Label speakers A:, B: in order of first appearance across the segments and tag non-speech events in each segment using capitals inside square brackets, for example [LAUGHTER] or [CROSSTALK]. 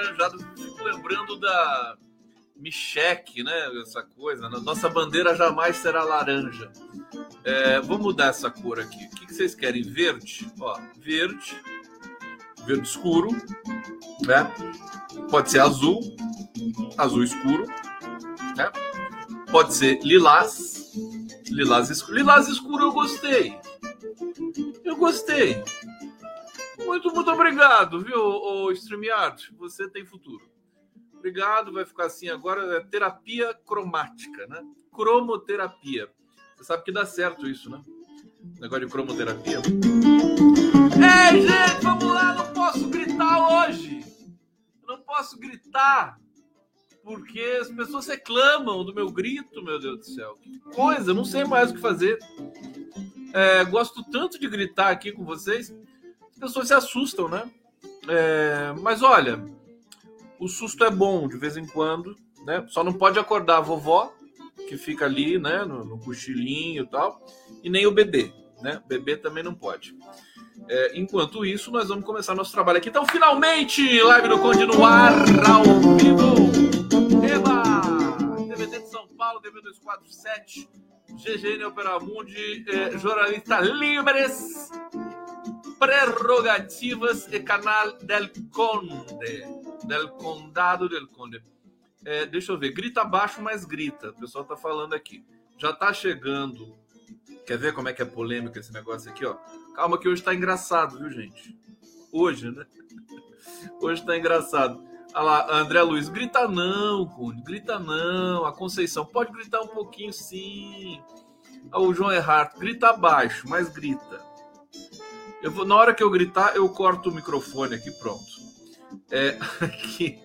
A: ficou meio alaranjada. Fico lembrando da Micheque, né? Essa coisa. Né? Nossa bandeira jamais será laranja. É, vamos mudar essa cor aqui. O que vocês querem? Verde? Ó, verde. Verde escuro. Né? Pode ser azul. Azul escuro. Né? Pode ser lilás. Lilás escuro. Lilás escuro eu gostei. Eu gostei. Muito, muito obrigado, viu, o StreamYard? Você tem futuro. Obrigado, vai ficar assim agora. É terapia cromática, né? Cromoterapia. Você sabe que dá certo isso, né? Negócio de cromoterapia. Ei, gente, vamos lá! Não posso gritar hoje! não posso gritar porque as pessoas reclamam do meu grito, meu Deus do céu. Que coisa, não sei mais o que fazer. É, gosto tanto de gritar aqui com vocês, pessoas se assustam, né? É, mas olha, o susto é bom de vez em quando, né? Só não pode acordar a vovó, que fica ali, né, no, no cochilinho e tal, e nem o bebê, né? O bebê também não pode. É, enquanto isso, nós vamos começar nosso trabalho aqui. Então, finalmente, live do Conde no ar, ao vivo. Eba! DVD de São Paulo, DVD 247, GGN Operamundi, eh, jornalista livres, prerrogativas e canal del Conde del Condado del Conde. É, deixa eu ver, grita baixo, mas grita. O pessoal tá falando aqui. Já tá chegando. Quer ver como é que é polêmico esse negócio aqui, ó? Calma que hoje tá engraçado, viu, gente? Hoje, né? [LAUGHS] Hoje tá engraçado. Olha lá, André Luiz, grita não, Conde, grita não. A Conceição, pode gritar um pouquinho sim. O João Erhardt, grita baixo, mas grita. Eu vou, na hora que eu gritar, eu corto o microfone aqui, pronto. É, [LAUGHS] aqui,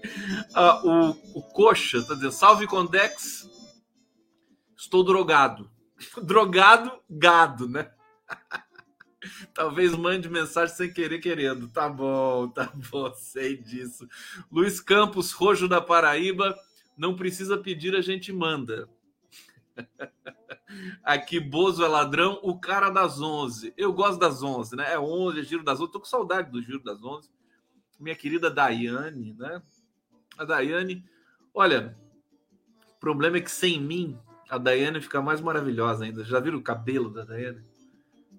A: ah, o, o Coxa está dizendo: Salve Condex, estou drogado. [LAUGHS] drogado, gado, né? [LAUGHS] Talvez mande mensagem sem querer querendo. Tá bom, tá bom, sei disso. Luiz Campos, Rojo da Paraíba, não precisa pedir, a gente manda. Aqui, Bozo é ladrão, o cara das 11. Eu gosto das 11, né? É 11, é giro das 11. Tô com saudade do giro das 11 minha querida Daiane, né? A Daiane, olha, o problema é que sem mim a Daiane fica mais maravilhosa ainda. Já viram o cabelo da Daiane?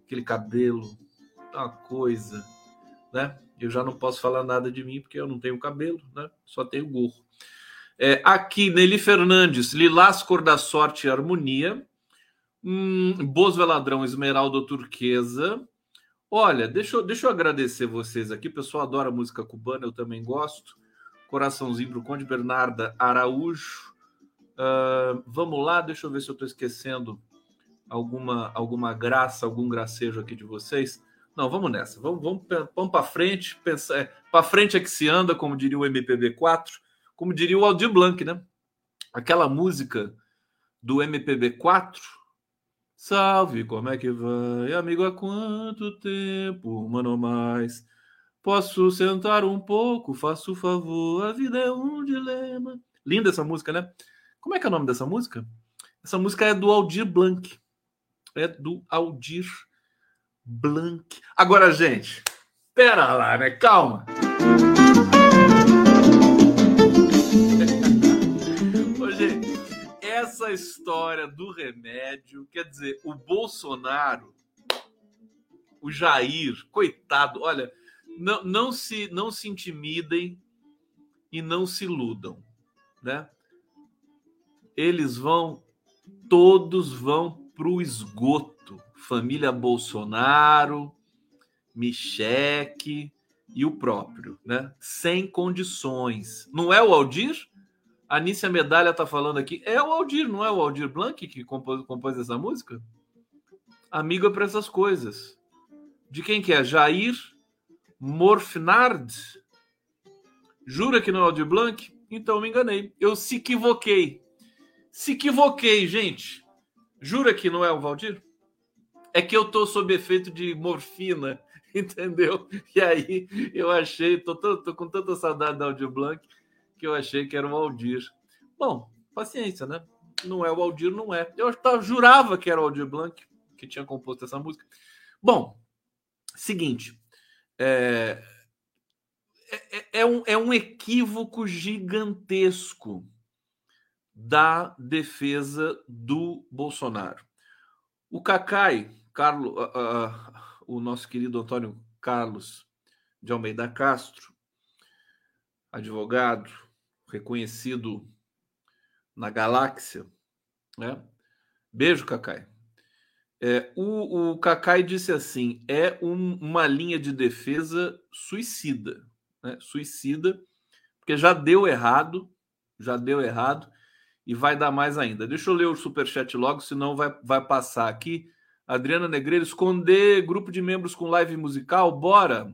A: Aquele cabelo, uma coisa, né? Eu já não posso falar nada de mim porque eu não tenho cabelo, né? Só tenho gorro. É, aqui, Nelly Fernandes, Lilás Cor da Sorte e Harmonia. Hum, Bozo Ladrão, Esmeralda Turquesa. Olha, deixa eu, deixa eu agradecer vocês aqui. O pessoal adora música cubana, eu também gosto. Coraçãozinho para o Conde Bernarda Araújo. Uh, vamos lá, deixa eu ver se eu estou esquecendo alguma, alguma graça, algum gracejo aqui de vocês. Não, vamos nessa. Vamos, vamos, vamos para frente. É, para frente é que se anda, como diria o MPB4, como diria o Aldir Blanc, né? Aquela música do MPB4 Salve, como é que vai, amigo? Há quanto tempo, mano, mais? Posso sentar um pouco, faço favor, a vida é um dilema. Linda essa música, né? Como é que é o nome dessa música? Essa música é do Aldir Blanc. É do Aldir Blanc. Agora, gente, pera lá, né? Calma. Essa história do remédio, quer dizer, o Bolsonaro, o Jair, coitado, olha, não, não se não se intimidem e não se iludam, né? Eles vão, todos vão para o esgoto. Família Bolsonaro, Micheque e o próprio, né? Sem condições. Não é o Aldir? A Nícia Medalha tá falando aqui. É o Aldir, não é o Aldir Blanc que compôs, compôs essa música? Amigo é para essas coisas. De quem que é? Jair Morfinard? Jura que não é o Aldir Blanc? Então me enganei. Eu se equivoquei. Se equivoquei, gente. Jura que não é o Valdir? É que eu tô sob efeito de morfina, [LAUGHS] entendeu? E aí eu achei, tô, tô, tô com tanta saudade da Aldir Blanc que eu achei que era o Aldir. Bom, paciência, né? Não é o Aldir, não é. Eu jurava que era o Aldir Blanc. que tinha composto essa música. Bom, seguinte, é, é, é, é, um, é um equívoco gigantesco da defesa do Bolsonaro. O Cacai, Carlos, uh, uh, o nosso querido Antônio Carlos de Almeida Castro, advogado reconhecido na galáxia, né? Beijo, Cacai. É, o, o Cacai disse assim: é um, uma linha de defesa suicida, né? Suicida, porque já deu errado, já deu errado e vai dar mais ainda. Deixa eu ler o superchat logo, senão vai, vai passar aqui. Adriana Negreiro, esconder grupo de membros com live musical? Bora!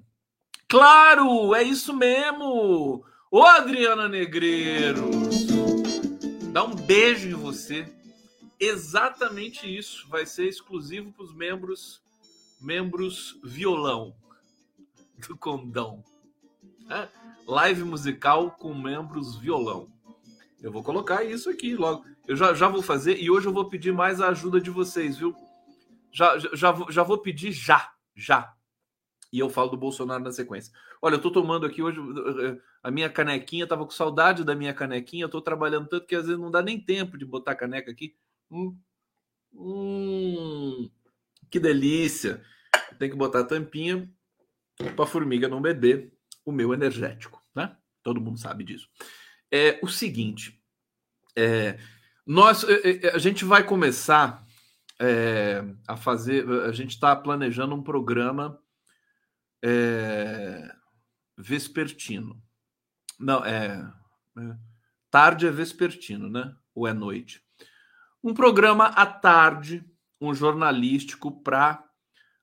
A: Claro, é isso mesmo! Ô Adriana Negreiro! Dá um beijo em você. Exatamente isso. Vai ser exclusivo para os membros membros violão do condão. É? Live musical com membros violão. Eu vou colocar isso aqui logo. Eu já, já vou fazer e hoje eu vou pedir mais a ajuda de vocês, viu? Já, já, já, já vou pedir já, já. E eu falo do Bolsonaro na sequência. Olha, eu tô tomando aqui hoje eh, a minha canequinha, tava com saudade da minha canequinha, eu tô trabalhando tanto que às vezes não dá nem tempo de botar a caneca aqui. Hum, hum, que delícia! Tem que botar a tampinha para formiga não beber o meu energético, né? Todo mundo sabe disso é o seguinte: é, nós, é, a gente vai começar é, a fazer, a gente está planejando um programa é, vespertino. Não, é, é, tarde é vespertino, né? Ou é noite? Um programa à tarde, um jornalístico para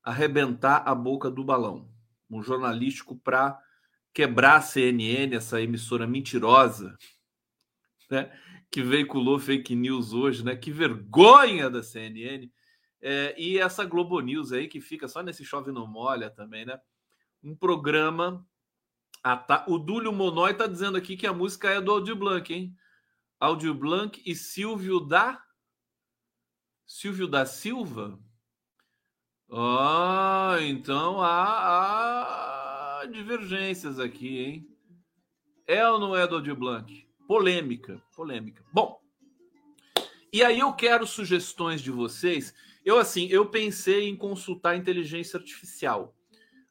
A: arrebentar a boca do balão, um jornalístico para quebrar a CNN, essa emissora mentirosa, né, que veiculou fake news hoje, né? Que vergonha da CNN. É, e essa Globo News aí que fica só nesse chove não molha também, né? Um programa. Ah, tá. O Dúlio Monói tá dizendo aqui que a música é do Audio Blanc, hein? Audio Blanc e Silvio da Silvio da Silva. Ah, então há, há divergências aqui, hein? É ou não é do Aldir Blanc? Polêmica, polêmica. Bom, e aí eu quero sugestões de vocês. Eu, assim, eu pensei em consultar inteligência artificial.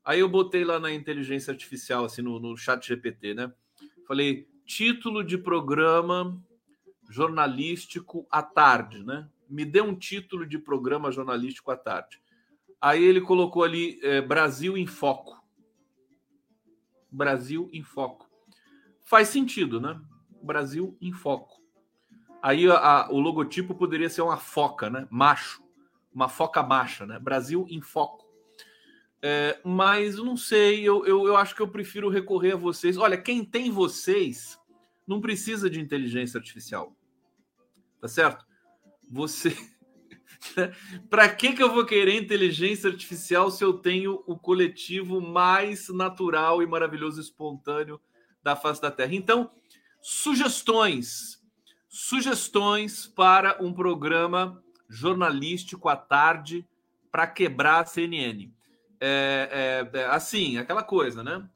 A: Aí eu botei lá na inteligência artificial, assim, no, no chat GPT, né? Falei, título de programa jornalístico à tarde, né? Me dê um título de programa jornalístico à tarde. Aí ele colocou ali é, Brasil em Foco. Brasil em Foco. Faz sentido, né? Brasil em Foco. Aí a, a, o logotipo poderia ser uma foca, né? Macho. Uma foca macha, né? Brasil em Foco. É, mas não sei, eu, eu, eu acho que eu prefiro recorrer a vocês. Olha, quem tem vocês não precisa de inteligência artificial. Tá certo? Você. [LAUGHS] Para que, que eu vou querer inteligência artificial se eu tenho o coletivo mais natural e maravilhoso espontâneo da face da Terra? Então, sugestões. Sugestões para um programa jornalístico à tarde para quebrar a CNN. É, é, é, assim, aquela coisa, né?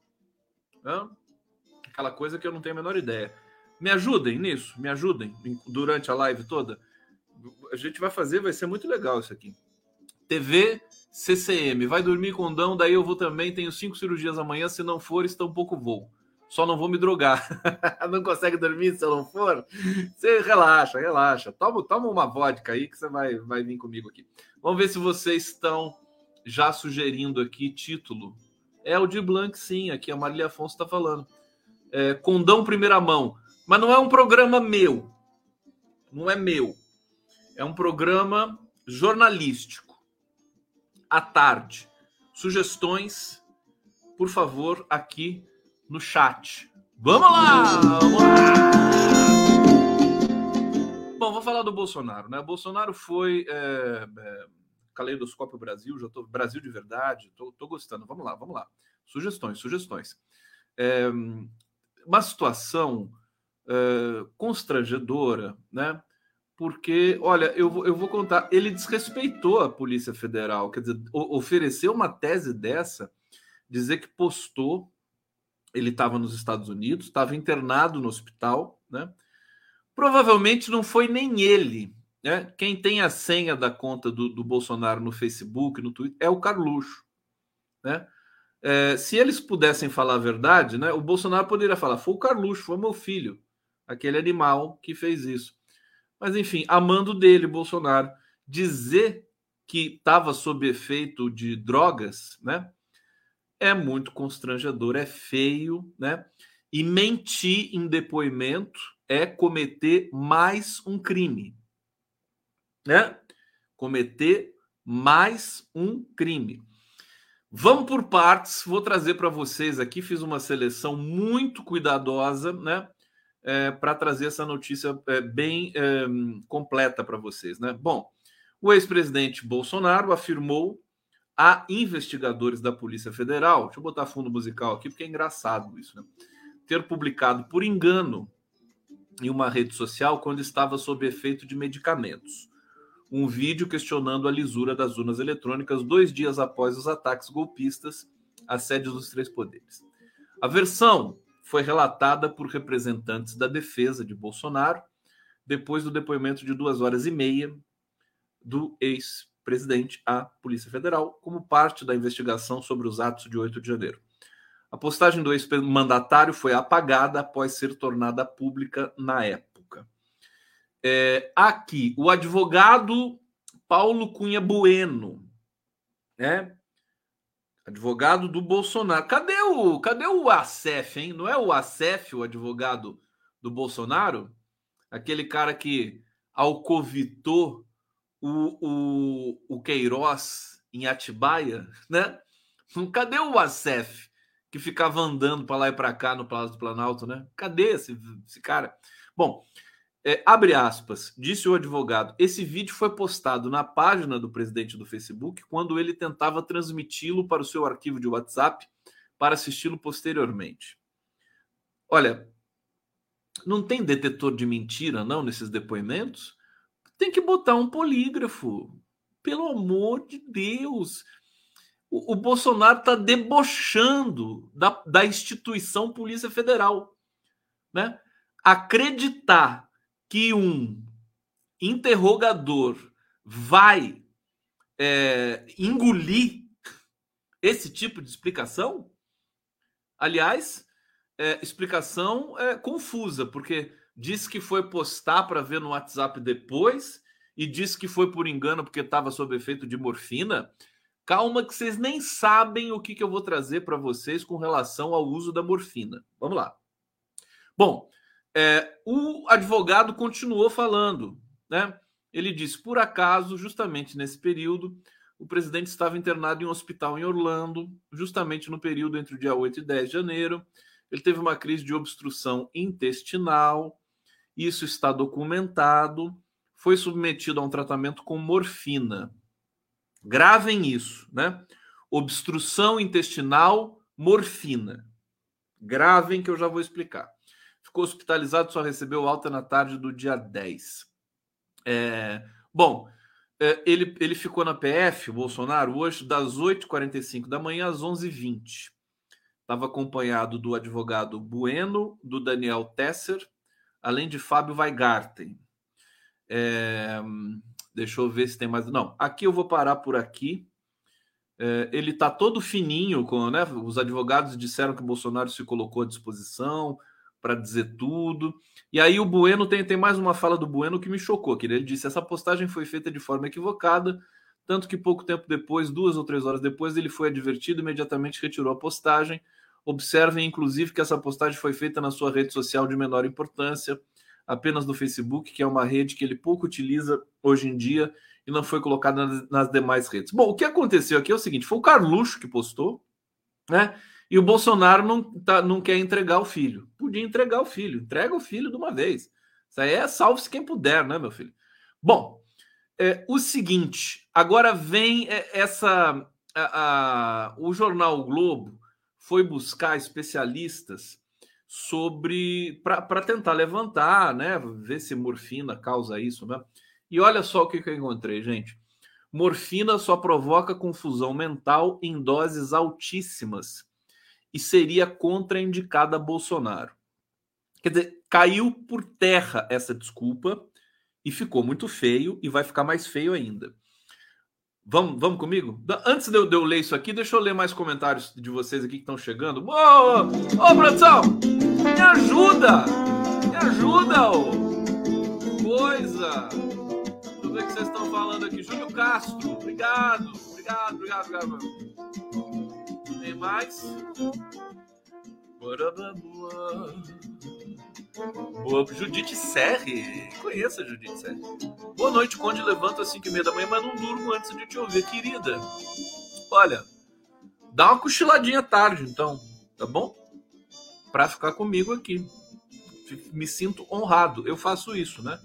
A: Aquela coisa que eu não tenho a menor ideia. Me ajudem nisso, me ajudem durante a live toda a gente vai fazer, vai ser muito legal isso aqui. TV CCM, vai dormir com Dão, daí eu vou também, tenho cinco cirurgias amanhã, se não for, está um pouco voo. Só não vou me drogar. [LAUGHS] não consegue dormir se eu não for? Você relaxa, relaxa. Toma, toma uma vodka aí que você vai, vai vir comigo aqui. Vamos ver se vocês estão já sugerindo aqui título. É o de Blanc, sim, aqui a Marília Afonso está falando. É, Condão Primeira Mão. Mas não é um programa meu. Não é meu. É um programa jornalístico. À tarde. Sugestões, por favor, aqui no chat. Vamos lá! Vamos lá! Bom, vou falar do Bolsonaro, né? Bolsonaro foi é, é, Caleidoscópio Brasil, já tô Brasil de verdade, tô, tô gostando. Vamos lá, vamos lá. Sugestões, sugestões. É, uma situação é, constrangedora, né? porque, olha, eu, eu vou contar, ele desrespeitou a Polícia Federal, quer dizer, ofereceu uma tese dessa, dizer que postou, ele estava nos Estados Unidos, estava internado no hospital, né? Provavelmente não foi nem ele, né? Quem tem a senha da conta do, do Bolsonaro no Facebook, no Twitter, é o Carluxo, né? É, se eles pudessem falar a verdade, né? O Bolsonaro poderia falar: foi o Carluxo, foi meu filho, aquele animal que fez isso. Mas, enfim, amando dele, Bolsonaro, dizer que estava sob efeito de drogas, né? É muito constrangedor, é feio, né? E mentir em depoimento é cometer mais um crime, né? Cometer mais um crime. Vamos por partes, vou trazer para vocês aqui, fiz uma seleção muito cuidadosa, né? é, para trazer essa notícia é, bem é, completa para vocês. Né? Bom, o ex-presidente Bolsonaro afirmou a investigadores da Polícia Federal, deixa eu botar fundo musical aqui, porque é engraçado isso, né? ter publicado por engano em uma rede social quando estava sob efeito de medicamentos. Um vídeo questionando a lisura das urnas eletrônicas dois dias após os ataques golpistas à sede dos três poderes. A versão foi relatada por representantes da defesa de Bolsonaro depois do depoimento de duas horas e meia do ex-presidente à Polícia Federal, como parte da investigação sobre os atos de 8 de janeiro. A postagem do ex-mandatário foi apagada após ser tornada pública na época. É, aqui, o advogado Paulo Cunha Bueno, né, Advogado do Bolsonaro. Cadê o, cadê o Acef, hein? Não é o Acef, o advogado do Bolsonaro? Aquele cara que alcovitou o, o, o Queiroz em Atibaia, né? Cadê o Acef que ficava andando para lá e para cá no Palácio do Planalto, né? Cadê esse, esse cara? Bom, é, abre aspas, disse o advogado. Esse vídeo foi postado na página do presidente do Facebook quando ele tentava transmiti-lo para o seu arquivo de WhatsApp para assisti-lo posteriormente. Olha, não tem detetor de mentira, não, nesses depoimentos? Tem que botar um polígrafo. Pelo amor de Deus. O, o Bolsonaro está debochando da, da instituição Polícia Federal. Né? Acreditar que um interrogador vai é, engolir esse tipo de explicação? Aliás, é, explicação é, confusa, porque disse que foi postar para ver no WhatsApp depois e disse que foi por engano porque estava sob efeito de morfina. Calma, que vocês nem sabem o que, que eu vou trazer para vocês com relação ao uso da morfina. Vamos lá. Bom, é, o advogado continuou falando, né? Ele disse: por acaso, justamente nesse período, o presidente estava internado em um hospital em Orlando, justamente no período entre o dia 8 e 10 de janeiro. Ele teve uma crise de obstrução intestinal, isso está documentado, foi submetido a um tratamento com morfina. Gravem isso, né? Obstrução intestinal, morfina. Gravem que eu já vou explicar ficou hospitalizado, só recebeu alta na tarde do dia 10. É, bom, é, ele, ele ficou na PF, o Bolsonaro, hoje, das 8h45 da manhã às 11h20. Estava acompanhado do advogado Bueno, do Daniel Tesser, além de Fábio Weigarten. É, deixa eu ver se tem mais. Não, aqui eu vou parar por aqui. É, ele está todo fininho, com, né? Os advogados disseram que o Bolsonaro se colocou à disposição, para dizer tudo. E aí o Bueno tem, tem mais uma fala do Bueno que me chocou, que ele disse: essa postagem foi feita de forma equivocada, tanto que pouco tempo depois, duas ou três horas depois, ele foi advertido e imediatamente retirou a postagem. Observem, inclusive, que essa postagem foi feita na sua rede social de menor importância, apenas no Facebook, que é uma rede que ele pouco utiliza hoje em dia e não foi colocada nas, nas demais redes. Bom, o que aconteceu aqui é o seguinte: foi o Carluxo que postou, né? E o Bolsonaro não, tá, não quer entregar o filho. Podia entregar o filho. Entrega o filho de uma vez. Isso aí é salve-se quem puder, né, meu filho? Bom, é, o seguinte, agora vem é, essa. A, a, o jornal o Globo foi buscar especialistas sobre para tentar levantar, né? Ver se morfina causa isso, né? E olha só o que, que eu encontrei, gente. Morfina só provoca confusão mental em doses altíssimas e seria contraindicada a Bolsonaro. Quer dizer, caiu por terra essa desculpa e ficou muito feio e vai ficar mais feio ainda. Vamos, vamos comigo? Antes de eu, de eu, ler isso aqui, deixa eu ler mais comentários de vocês aqui que estão chegando. Ô, ô, produção! Me ajuda! Me ajuda, ô! Coisa! Deixa eu ver o que vocês estão falando aqui. Júlio Castro, obrigado, obrigado, obrigado, obrigado. Mais? Boa, Judite Serre. Conheça Judite Serre. Boa noite, Conde. Levanto às 5 e meia da manhã, mas não durmo antes de te ouvir, querida. Olha, dá uma cochiladinha tarde, então, tá bom? Pra ficar comigo aqui. Me sinto honrado. Eu faço isso, né?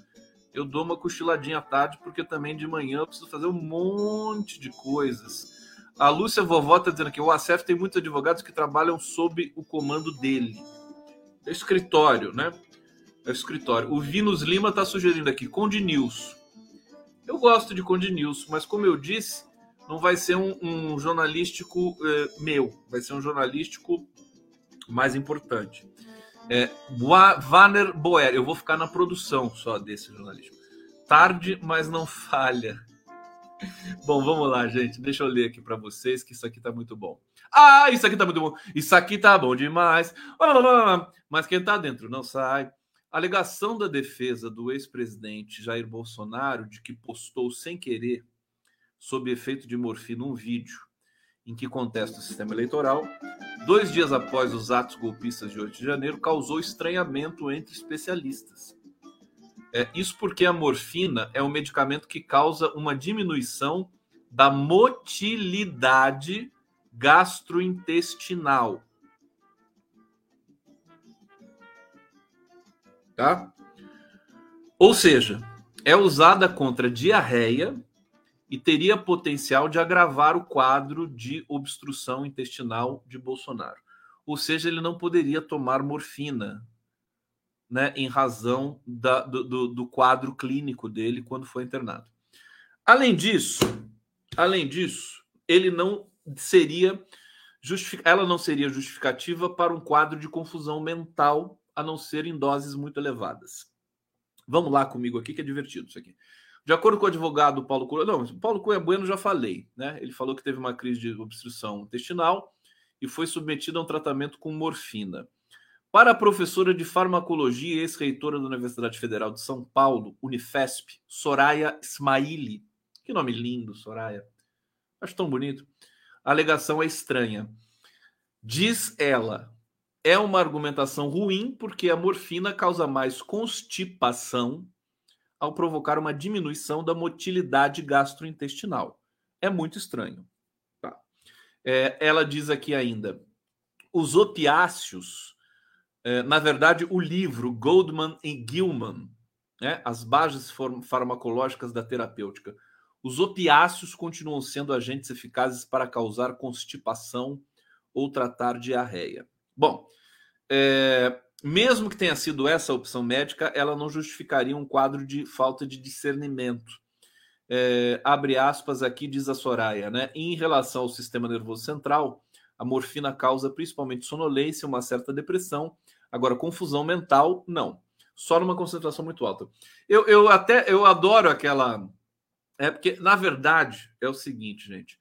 A: Eu dou uma cochiladinha à tarde, porque também de manhã eu preciso fazer um monte de coisas. A Lúcia Vovó está dizendo que o ACF tem muitos advogados que trabalham sob o comando dele. É escritório, né? É escritório. O Vinus Lima está sugerindo aqui Conde News. Eu gosto de Conde News, mas como eu disse, não vai ser um, um jornalístico eh, meu, vai ser um jornalístico mais importante. É, Vanner Boer, eu vou ficar na produção só desse jornalístico. Tarde, mas não falha. Bom, vamos lá, gente. Deixa eu ler aqui para vocês que isso aqui tá muito bom. Ah, isso aqui tá muito bom. Isso aqui tá bom demais. Mas quem tá dentro não sai. A alegação da defesa do ex-presidente Jair Bolsonaro de que postou sem querer, sob efeito de morfina, um vídeo em que contesta o sistema eleitoral, dois dias após os atos golpistas de 8 de janeiro, causou estranhamento entre especialistas. É, isso porque a morfina é um medicamento que causa uma diminuição da motilidade gastrointestinal. Tá? Ou seja, é usada contra diarreia e teria potencial de agravar o quadro de obstrução intestinal de Bolsonaro. Ou seja, ele não poderia tomar morfina, né, em razão da, do, do quadro clínico dele quando foi internado. Além disso, além disso, ele não seria ela não seria justificativa para um quadro de confusão mental, a não ser em doses muito elevadas. Vamos lá comigo aqui, que é divertido isso aqui. De acordo com o advogado Paulo Cunha, não, Paulo Cunha Bueno já falei, né? Ele falou que teve uma crise de obstrução intestinal e foi submetido a um tratamento com morfina. Para a professora de farmacologia e ex-reitora da Universidade Federal de São Paulo, Unifesp, Soraya Ismaili. Que nome lindo, Soraya. Acho tão bonito. A alegação é estranha. Diz ela, é uma argumentação ruim porque a morfina causa mais constipação ao provocar uma diminuição da motilidade gastrointestinal. É muito estranho. Tá? É, ela diz aqui ainda: os opiáceos, na verdade, o livro Goldman e Gilman, né, as bases farmacológicas da terapêutica, os opiáceos continuam sendo agentes eficazes para causar constipação ou tratar diarreia. Bom, é, mesmo que tenha sido essa a opção médica, ela não justificaria um quadro de falta de discernimento. É, abre aspas aqui, diz a Soraya, né? Em relação ao sistema nervoso central, a morfina causa principalmente sonolência, uma certa depressão. Agora, confusão mental, não. Só numa concentração muito alta. Eu, eu até eu adoro aquela é porque, na verdade, é o seguinte, gente.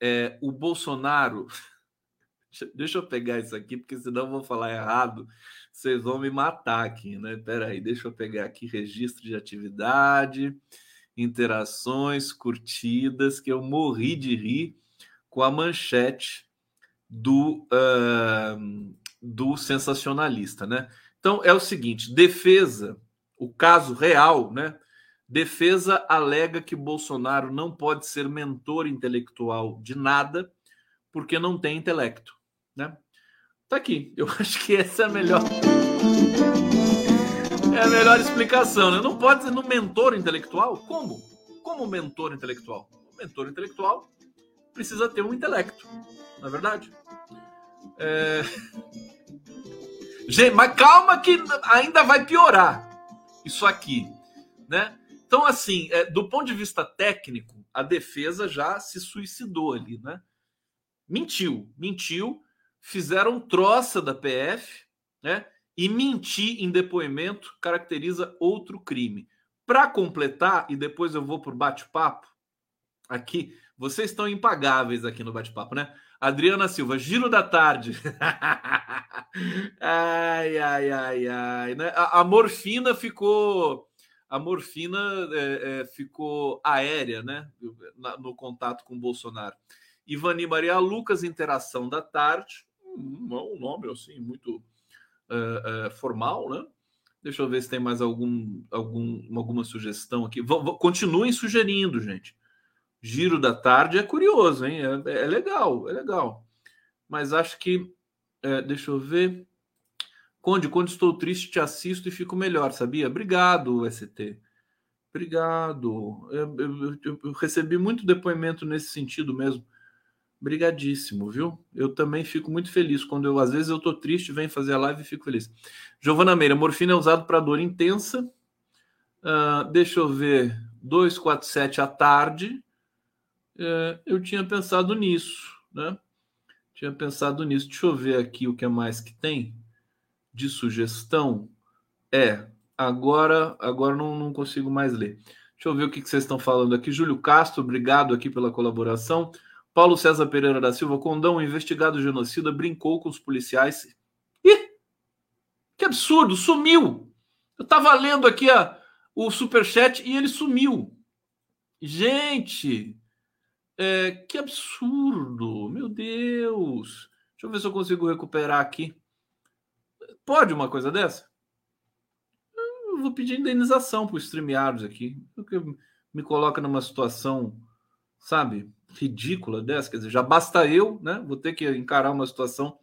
A: É, o Bolsonaro. [LAUGHS] Deixa eu pegar isso aqui, porque senão eu vou falar errado. Vocês vão me matar aqui, né? Pera aí, deixa eu pegar aqui registro de atividade, interações, curtidas, que eu morri de rir com a manchete do, uh, do sensacionalista, né? Então é o seguinte: defesa, o caso real, né? Defesa alega que Bolsonaro não pode ser mentor intelectual de nada porque não tem intelecto, né? Tá aqui. Eu [LAUGHS] acho que essa é a melhor é a melhor explicação, né? Não pode ser no mentor intelectual? Como? Como mentor intelectual? O mentor intelectual precisa ter um intelecto, não é verdade? É... Gente, mas calma que ainda vai piorar isso aqui, né? Então, assim, é, do ponto de vista técnico, a defesa já se suicidou ali, né? Mentiu, mentiu, fizeram troça da PF, né? E mentir em depoimento caracteriza outro crime. Para completar, e depois eu vou para o bate-papo aqui, vocês estão impagáveis aqui no bate-papo, né? Adriana Silva, giro da tarde. [LAUGHS] ai, ai, ai, ai. Né? A, a, morfina ficou. A morfina é, é, ficou aérea, né? Na, no contato com o Bolsonaro. Ivani Maria Lucas, interação da tarde. Um, um nome assim, muito é, é, formal, né? Deixa eu ver se tem mais algum, algum, alguma sugestão aqui. V continuem sugerindo, gente. Giro da tarde é curioso, hein? É, é legal, é legal. Mas acho que. É, deixa eu ver. Conde, quando estou triste, te assisto e fico melhor, sabia? Obrigado, ST. Obrigado. Eu, eu, eu, eu recebi muito depoimento nesse sentido mesmo. Obrigadíssimo, viu? Eu também fico muito feliz quando eu, às vezes, eu tô triste, venho fazer a live e fico feliz. Giovana Meira, morfina é usado para dor intensa. Uh, deixa eu ver. 247 à tarde é, eu tinha pensado nisso, né? Tinha pensado nisso. Deixa eu ver aqui o que é mais que tem de sugestão. É, agora, agora não, não consigo mais ler. Deixa eu ver o que, que vocês estão falando aqui. Júlio Castro, obrigado aqui pela colaboração. Paulo César Pereira da Silva, Condão, investigado genocida, brincou com os policiais. Ih, que absurdo, sumiu. Eu estava lendo aqui a, o superchat e ele sumiu. Gente, é, que absurdo! Meu Deus! Deixa eu ver se eu consigo recuperar aqui. Pode uma coisa dessa? Eu vou pedir indenização para o StreamYards aqui. Porque me coloca numa situação, sabe, ridícula dessa. Quer dizer, já basta eu, né? Vou ter que encarar uma situação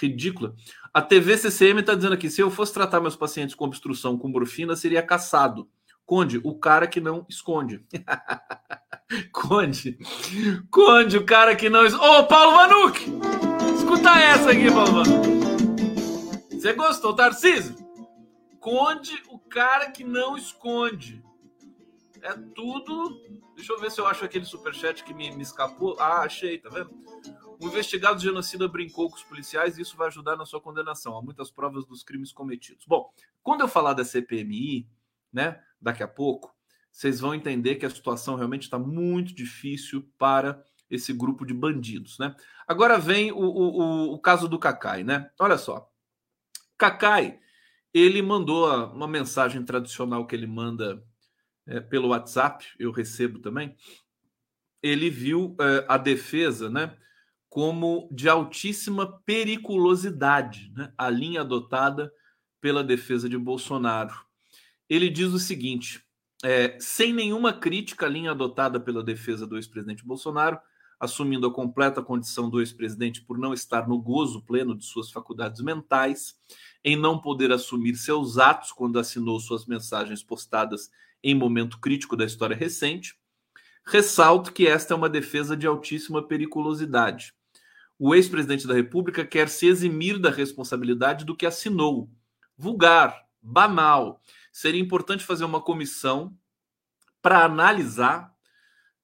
A: ridícula. A TV CCM está dizendo aqui: se eu fosse tratar meus pacientes com obstrução com morfina, seria caçado. Conde, o cara que não esconde. [LAUGHS] Conde. Conde, o cara que não. Ô, oh, Paulo Vanuc! Escuta essa aqui, Paulo Vanuc. Você gostou, Tarcísio? Conde, o cara que não esconde. É tudo. Deixa eu ver se eu acho aquele superchat que me, me escapou. Ah, achei, tá vendo? O investigado de genocida brincou com os policiais e isso vai ajudar na sua condenação. Há muitas provas dos crimes cometidos. Bom, quando eu falar da CPMI, né, daqui a pouco, vocês vão entender que a situação realmente está muito difícil para esse grupo de bandidos, né? Agora vem o, o, o caso do Cacai, né? Olha só, Cacai, ele mandou uma mensagem tradicional que ele manda é, pelo WhatsApp, eu recebo também. Ele viu é, a defesa, né? Como de altíssima periculosidade, né? A linha adotada pela defesa de Bolsonaro. Ele diz o seguinte: é, sem nenhuma crítica à linha adotada pela defesa do ex-presidente Bolsonaro, assumindo a completa condição do ex-presidente por não estar no gozo pleno de suas faculdades mentais, em não poder assumir seus atos quando assinou suas mensagens postadas em momento crítico da história recente, ressalto que esta é uma defesa de altíssima periculosidade. O ex-presidente da República quer se eximir da responsabilidade do que assinou. Vulgar, banal seria importante fazer uma comissão para analisar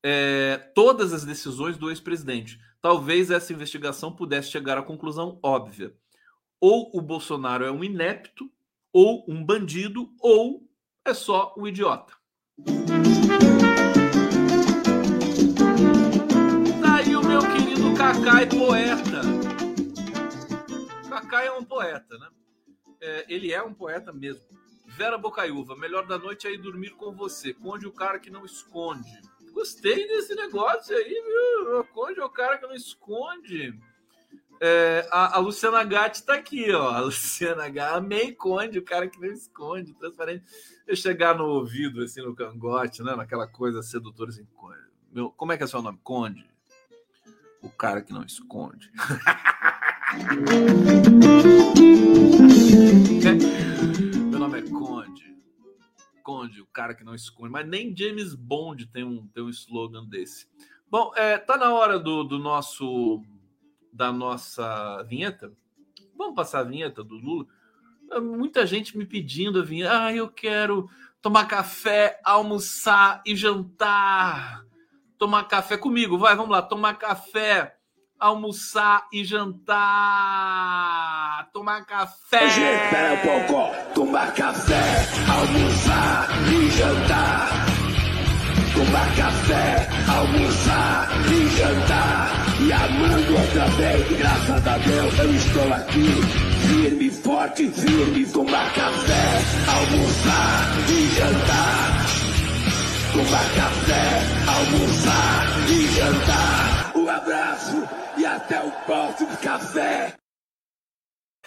A: é, todas as decisões do ex-presidente. Talvez essa investigação pudesse chegar à conclusão óbvia: ou o Bolsonaro é um inepto, ou um bandido, ou é só um idiota. Daí tá o meu querido Cacai poeta. Cacai é um poeta, né? É, ele é um poeta mesmo. Vera Bocaiúva, melhor da noite é ir dormir com você. Conde o cara que não esconde. Gostei desse negócio aí, viu? Conde é o cara que não esconde. É, a, a, Luciana Gatti tá aqui, ó. A Luciana Gatti, amei Conde, o cara que não esconde, transparente. Eu chegar no ouvido, assim, no cangote, né? Naquela coisa sedutora, assim. Meu, como é que é seu nome? Conde. O cara que não esconde. [LAUGHS] Conde, o cara que não esconde. Mas nem James Bond tem um, tem um slogan desse. Bom, é, tá na hora do, do nosso da nossa vinheta. Vamos passar a vinheta do Lula. muita gente me pedindo a vir. Ah, eu quero tomar café, almoçar e jantar. Tomar café comigo, vai, vamos lá, tomar café, almoçar e jantar. Tomar café.
B: Espera um pouco. Tomar café, almoçar e jantar. Tomar café, almoçar e jantar. E amando outra vez, graças a Deus eu estou aqui. Firme, forte, firme. Tomar café, almoçar e jantar. Tomar café, almoçar e jantar. Um abraço e até o próximo café.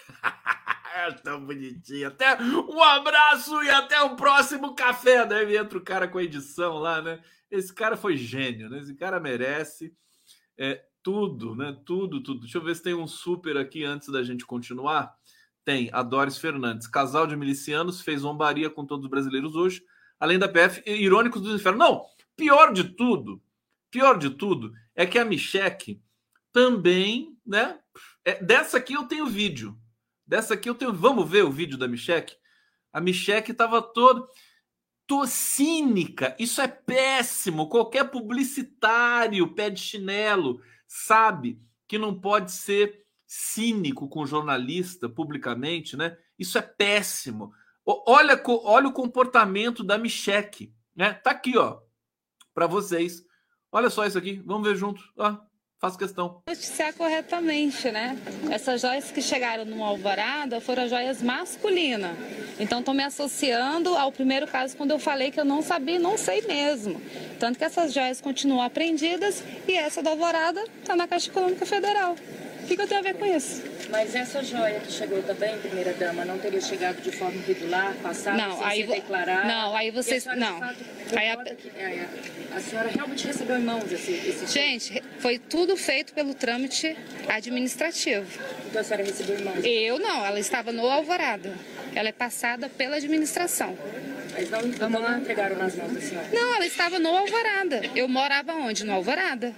B: [LAUGHS]
A: É tão bonitinho. Até um abraço e até o próximo café. Deve entra o cara com a edição lá, né? Esse cara foi gênio, né? Esse cara merece é, tudo, né? Tudo, tudo. Deixa eu ver se tem um super aqui antes da gente continuar. Tem a Doris Fernandes, casal de milicianos, fez zombaria com todos os brasileiros hoje, além da PF, irônicos do inferno. Não, pior de tudo, pior de tudo é que a Micheque também, né? É, dessa aqui eu tenho vídeo. Dessa aqui eu tenho. Vamos ver o vídeo da Micheque? A Micheque estava toda. Tô cínica. Isso é péssimo. Qualquer publicitário pé de chinelo sabe que não pode ser cínico com jornalista publicamente, né? Isso é péssimo. Olha, olha o comportamento da Micheque, né? Tá aqui, ó, para vocês. Olha só isso aqui. Vamos ver junto. Ah, Faço questão.
C: Noticiar corretamente, né? Essas joias que chegaram no Alvorada foram joias masculinas. Então, estou me associando ao primeiro caso quando eu falei que eu não sabia, não sei mesmo. Tanto que essas joias continuam apreendidas e essa da Alvorada está na Caixa Econômica Federal. O que, que eu tenho a ver com isso?
D: Mas essa joia que chegou também, primeira dama, não teria chegado de forma irregular, passada,
C: não,
D: sem
C: aí
D: declarada?
C: Não, aí vocês...
D: A
C: Não.
D: Fato,
C: Aí a...
D: que, é, a senhora realmente recebeu em mãos esse, esse
C: Gente, foi tudo feito pelo trâmite administrativo.
D: Então a senhora recebeu em mãos?
C: Eu não, ela estava no Alvorada. Ela é passada pela administração.
D: Mas não, então não entregaram nas mãos da senhora?
C: Não, ela estava no Alvorada. Eu morava onde? No Alvorada.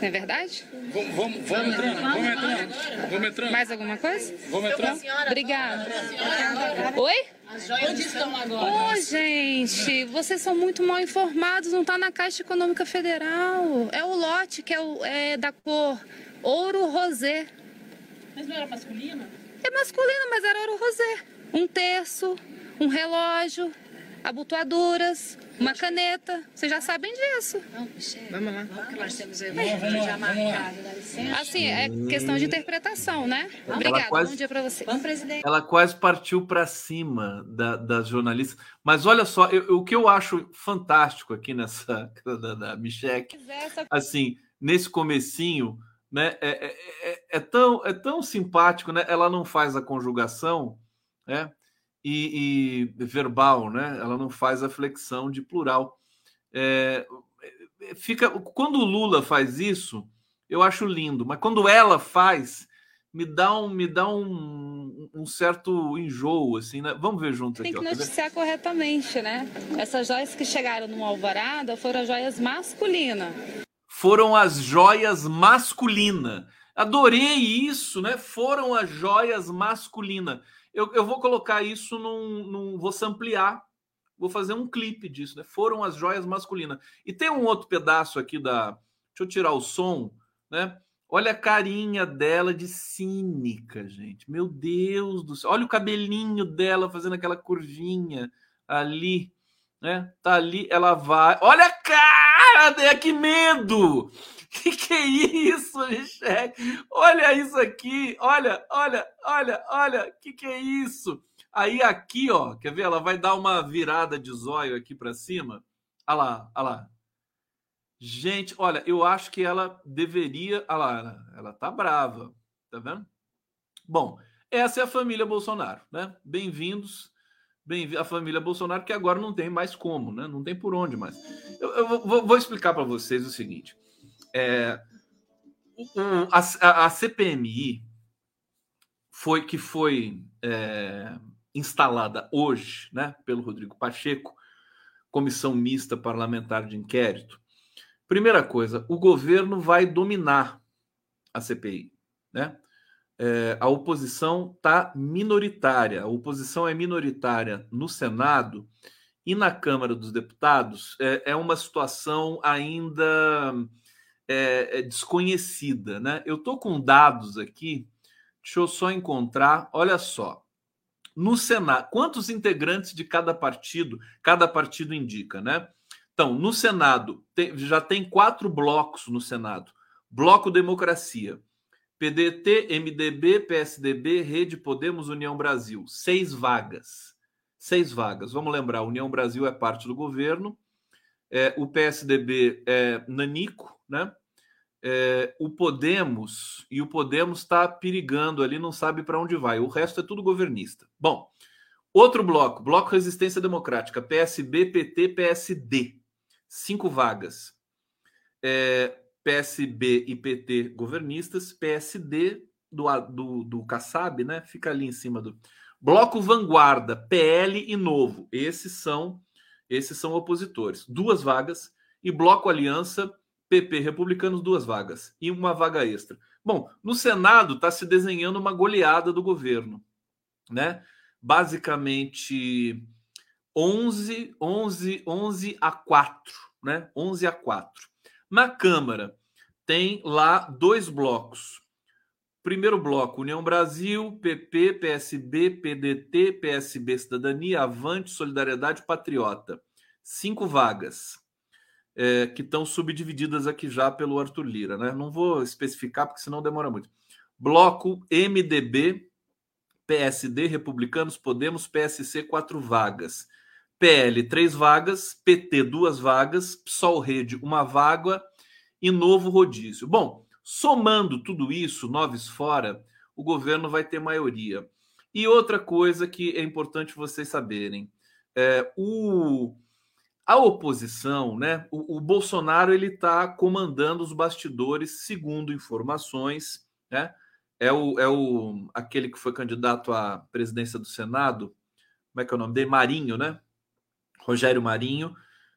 C: Não é verdade?
E: Vamos, vamos, vamos entrando, vamos entrando, vamos entrando.
C: Mais alguma coisa?
E: Vamos entrando.
C: Obrigada. Oi?
F: Onde estão agora?
C: Ô, gente, vocês são muito mal informados. Não está na Caixa Econômica Federal. É o lote que é, o, é da cor ouro rosé.
F: Mas não era masculina?
C: É masculino, mas era ouro rosé. Um terço, um relógio, abotoaduras, uma caneta. Vocês já sabem disso.
F: Não, Michelle.
C: Vamos lá.
F: Nós temos evento já marcado, dá licença.
C: Assim, é questão de interpretação, né? Obrigada.
A: quase-
C: Bom dia para você.
F: Vamos, presidente.
A: Ela quase partiu para cima da, das jornalistas. Mas olha só, eu- o que eu acho fantástico aqui nessa [LAUGHS] da, da Micheque,
C: Essa
A: assim, nesse comecinho, né, é, é- é- é tão, é tão simpático, né? Ela não faz a conjugação, né? E, e verbal, né? Ela não faz a flexão de plural. É, fica quando o Lula faz isso, eu acho lindo, mas quando ela faz, me dá um me dá um, um certo enjoo, assim, né? Vamos ver junto
C: tem
A: aqui.
C: que
A: ó,
C: noticiar corretamente, né? Essas joias que chegaram no Alvorada foram joias masculinas.
A: foram as joias masculinas. Adorei isso, né? Foram as joias masculinas. Eu, eu vou colocar isso num, num. Vou ampliar. Vou fazer um clipe disso, né? Foram as joias masculinas. E tem um outro pedaço aqui da. Deixa eu tirar o som, né? Olha a carinha dela de cínica, gente. Meu Deus do céu. Olha o cabelinho dela fazendo aquela curvinha ali, né? Tá ali, ela vai. Olha a cara dela, que medo! Que que é isso, Michele? Olha isso aqui, olha, olha, olha, olha, que que é isso? Aí aqui, ó, quer ver? Ela vai dar uma virada de zóio aqui para cima. Olha lá, olha lá. Gente, olha, eu acho que ela deveria. Olha lá, ela, ela tá brava, tá vendo? Bom, essa é a família Bolsonaro, né? Bem-vindos, bem a família Bolsonaro, que agora não tem mais como, né? Não tem por onde mais. Eu, eu vou, vou explicar para vocês o seguinte: é, o- a- a CPMI foi que foi é, instalada hoje, né? Pelo Rodrigo Pacheco, comissão mista parlamentar de inquérito. Primeira coisa, o governo vai dominar a CPI, né? é, a oposição está minoritária. A oposição é minoritária no Senado e na Câmara dos Deputados. É, é uma situação ainda é, é desconhecida. Né? Eu estou com dados aqui, deixa eu só encontrar. Olha só. No Senado, quantos integrantes de cada partido cada partido indica, né? Então, no Senado, tem, já tem quatro blocos no Senado: Bloco Democracia, PDT, MDB, PSDB, Rede Podemos, União Brasil. Seis vagas. Seis vagas. Vamos lembrar: União Brasil é parte do governo, é, o PSDB é Nanico, né? É, o Podemos e o Podemos está perigando ali, não sabe para onde vai. O resto é tudo governista. Bom, outro bloco, Bloco Resistência Democrática, PSB, PT, PSD, cinco vagas. É, PSB e PT governistas, PSD do, do, do Kassab, né? Fica ali em cima do. Bloco Vanguarda, PL e Novo. Esses são esses são opositores. Duas vagas. E Bloco Aliança, PP Republicanos, duas vagas. E uma vaga extra. Bom, no Senado está se desenhando uma goleada do governo, né? Basicamente 11, 11, 11 a 4, né? 11 a 4. Na Câmara, tem lá dois blocos. Primeiro bloco, União Brasil, PP, PSB, PDT, PSB Cidadania, Avante, Solidariedade Patriota. Cinco vagas é, que estão subdivididas aqui já pelo Arthur Lira. Né? Não vou especificar, porque senão demora muito. Bloco MDB, PSD, Republicanos, Podemos, PSC, quatro vagas. PL, três vagas. PT, duas vagas. PSOL Rede, uma vaga e novo rodízio. Bom, somando tudo isso, noves fora, o governo vai ter maioria. E outra coisa que é importante vocês saberem, é, o, a oposição, né? O, o Bolsonaro ele está comandando os bastidores, segundo informações, né? É o, é o aquele que foi candidato à presidência do Senado, como é que é o nome dele? Marinho, né? Rogério Marinho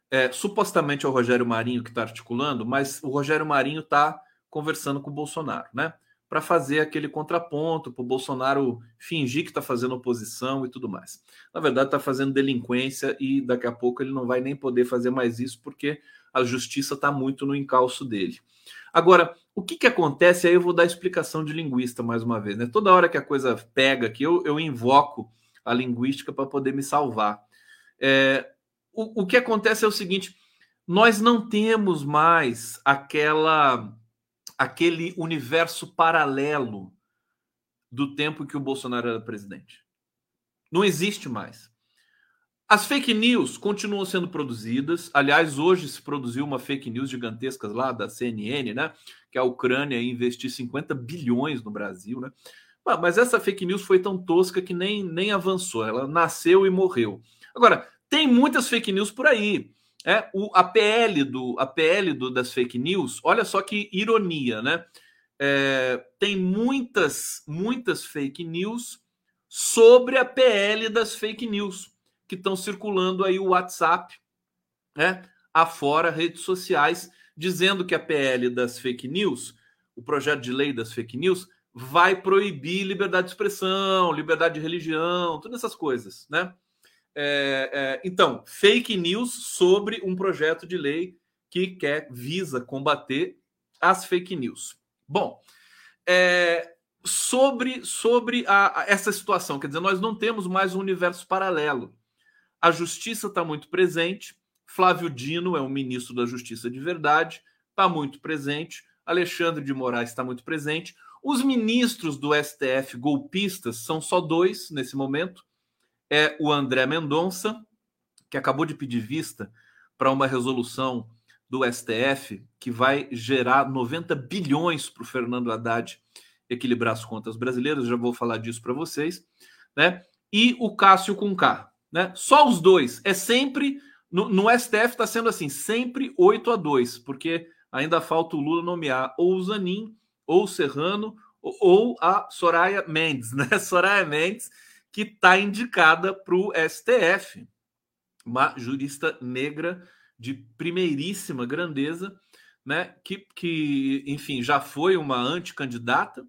A: é, supostamente é o Rogério Marinho que está articulando, mas o Rogério Marinho está conversando com o Bolsonaro, né? Para fazer aquele contraponto, para o Bolsonaro fingir que está fazendo oposição e tudo mais. Na verdade, está fazendo delinquência e daqui a pouco ele não vai nem poder fazer mais isso, porque a justiça está muito no encalço dele. Agora, o que, que acontece? Aí eu vou dar explicação de linguista mais uma vez, né? Toda hora que a coisa pega aqui, eu, eu invoco a linguística para poder me salvar. É, o, o que acontece é o seguinte: nós não temos mais aquela aquele universo paralelo do tempo que o Bolsonaro era presidente. Não existe mais. As fake news continuam sendo produzidas. Aliás, hoje se produziu uma fake news gigantesca lá da CNN, né? Que a Ucrânia ia investir 50 bilhões no Brasil, né? Mas essa fake news foi tão tosca que nem, nem avançou. Ela nasceu e morreu. Agora, tem muitas fake news por aí. É, o, a PL, do, a PL do, das fake news, olha só que ironia, né? É, tem muitas, muitas fake news sobre a PL das fake news que estão circulando aí o WhatsApp, né? Afora redes sociais, dizendo que a PL das fake news, o projeto de lei das fake news, vai proibir liberdade de expressão, liberdade de religião, todas essas coisas, né? É, é, então, fake news sobre um projeto de lei que quer visa combater as fake news. Bom, é, sobre sobre a, a essa situação, quer dizer, nós não temos mais um universo paralelo. A justiça está muito presente. Flávio Dino é o ministro da Justiça de verdade, está muito presente. Alexandre de Moraes está muito presente. Os ministros do STF golpistas são só dois nesse momento é o André Mendonça, que acabou de pedir vista para uma resolução do STF que vai gerar 90 bilhões para o Fernando Haddad equilibrar as contas brasileiras, já vou falar disso para vocês, né? E o Cássio com né? Só os dois. É sempre no, no STF está sendo assim, sempre 8 a 2, porque ainda falta o Lula nomear ou o Zanin, ou o Serrano, ou, ou a Soraya Mendes, [LAUGHS] né? Soraya Mendes que está indicada para o STF, uma jurista negra de primeiríssima grandeza, né? Que, que enfim, já foi uma anticandidata,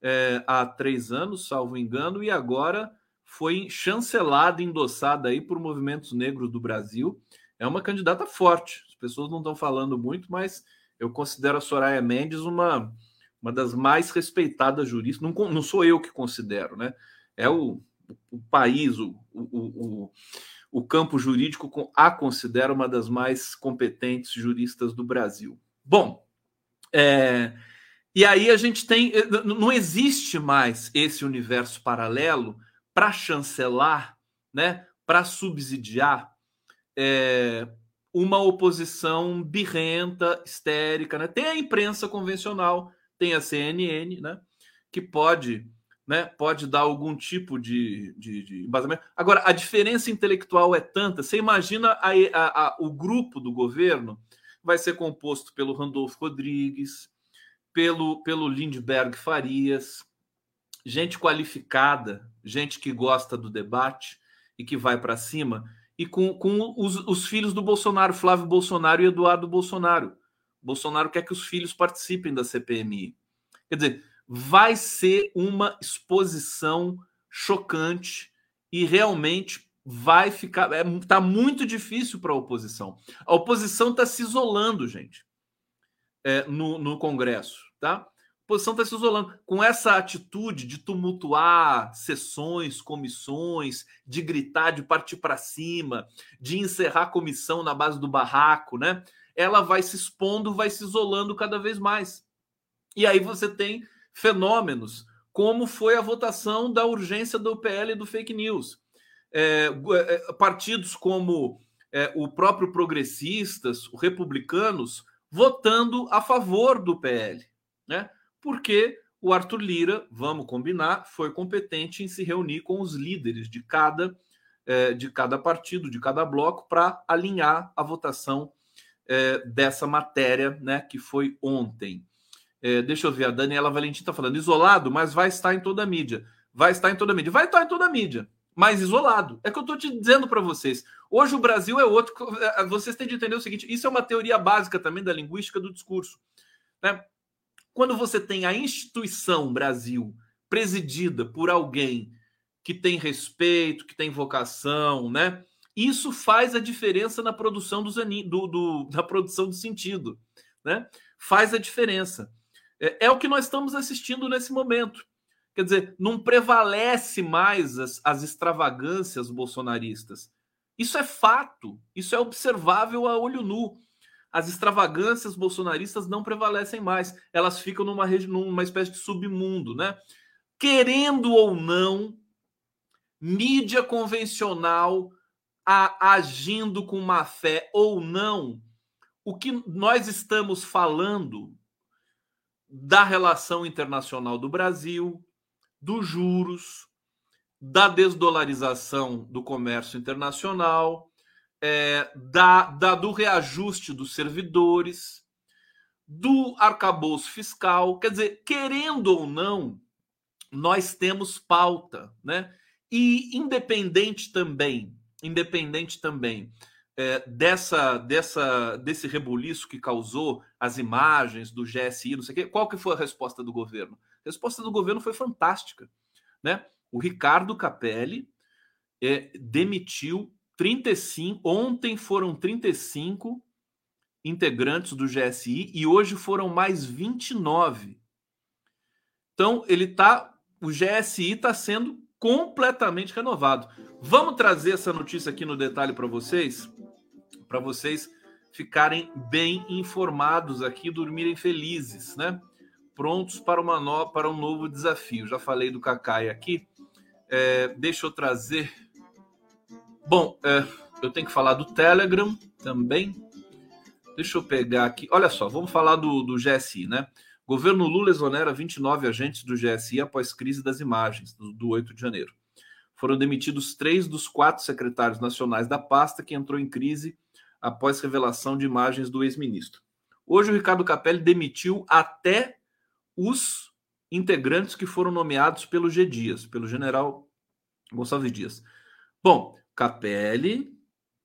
A: é, há três anos, salvo engano, e agora foi chancelada, endossada aí por movimentos negros do Brasil. É uma candidata forte. As pessoas não estão falando muito, mas eu considero a Soraya Mendes uma, uma das mais respeitadas juristas. Não, não sou eu que considero, né? É o, o país, o, o, o, o campo jurídico a considera uma das mais competentes juristas do Brasil. Bom, é, e aí a gente tem. Eh, não existe mais esse universo paralelo para chancelar, né, para subsidiar é, uma oposição birrenta, histérica. Né? Tem a imprensa convencional, tem a CNN, né, que pode, né, pode dar algum tipo de, de, de embasamento. Agora, a diferença intelectual é tanta. Você imagina a, a, a, o grupo do governo vai ser composto pelo Randolfo Rodrigues, pelo, pelo Lindbergh Farias, gente qualificada, gente que gosta do debate e que vai para cima, e com, com os, os, filhos do Bolsonaro, Flávio Bolsonaro e Eduardo Bolsonaro. Bolsonaro quer que os filhos participem da CPMI. Quer dizer, vai ser uma exposição chocante e realmente vai ficar. Está é, tá muito difícil para a oposição. A oposição está se isolando, gente, é, no, no Congresso tá? A oposição está se isolando. Com essa atitude de tumultuar sessões, comissões, de gritar, de partir para cima, de encerrar comissão na base do barraco, né? Ela vai se expondo, vai se isolando cada vez mais. E aí você tem fenômenos como foi a votação da urgência do PL e do fake news. É, é, partidos como é, o próprio Progressistas, os Republicanos, votando a favor do PL né? Porque o Arthur Lira, vamos combinar, foi competente em se reunir com os líderes de cada, eh, de cada partido, de cada bloco, para alinhar a votação dessa matéria, né? Que foi ontem. Eh, deixa eu ver, a Daniela Valentim está falando isolado, mas vai estar em toda a mídia. Vai estar em toda a mídia. Vai estar em toda a mídia, mas isolado. É que eu estou te dizendo para vocês. Hoje o Brasil é outro. Vocês têm de entender o seguinte: isso é uma teoria básica também da linguística do discurso. Né? Quando você tem a instituição Brasil presidida por alguém que tem respeito, que tem vocação, né? Isso faz a diferença na produção do, do, da produção do sentido, né? Faz a diferença. É, é, o que nós estamos assistindo nesse momento. Quer dizer, não prevalece mais as, as extravagâncias bolsonaristas. Isso é fato, isso é observável a olho nu as extravagâncias bolsonaristas não prevalecem mais. Elas ficam numa, numa espécie de submundo, né? Querendo ou não, mídia convencional a, agindo com má fé ou não, o que nós estamos falando da relação internacional do Brasil, dos juros, da desdolarização do comércio internacional, é, da, da, do reajuste dos servidores, do arcabouço fiscal. Quer dizer, querendo ou não, nós temos pauta, né? E independente também, independente também é, dessa, dessa, desse rebuliço que causou as imagens do GSI, não sei o quê, qual que foi a resposta do governo? A resposta do governo foi fantástica, né? O Ricardo Capelli é, demitiu 35, ontem foram 35 integrantes do GSI e hoje foram mais 29. Então, ele tá, o GSI está sendo completamente renovado. Vamos trazer essa notícia aqui no detalhe para vocês, para vocês ficarem bem informados aqui, dormirem felizes, né? Prontos para uma no... para um novo desafio. Já falei do Cacai aqui. É, deixa eu trazer Bom, é, eu tenho que falar do Telegram também. Deixa eu pegar aqui. Olha só, vamos falar do, do GSI, né? Governo Lula exonera 29 agentes do GSI após crise das imagens do, do 8 de janeiro. Foram demitidos três dos quatro secretários nacionais da pasta que entrou em crise após revelação de imagens do ex-ministro. Hoje o Ricardo Capelli demitiu até os integrantes que foram nomeados pelo G Dias, pelo general Gonçalves Dias. Bom, Capelli,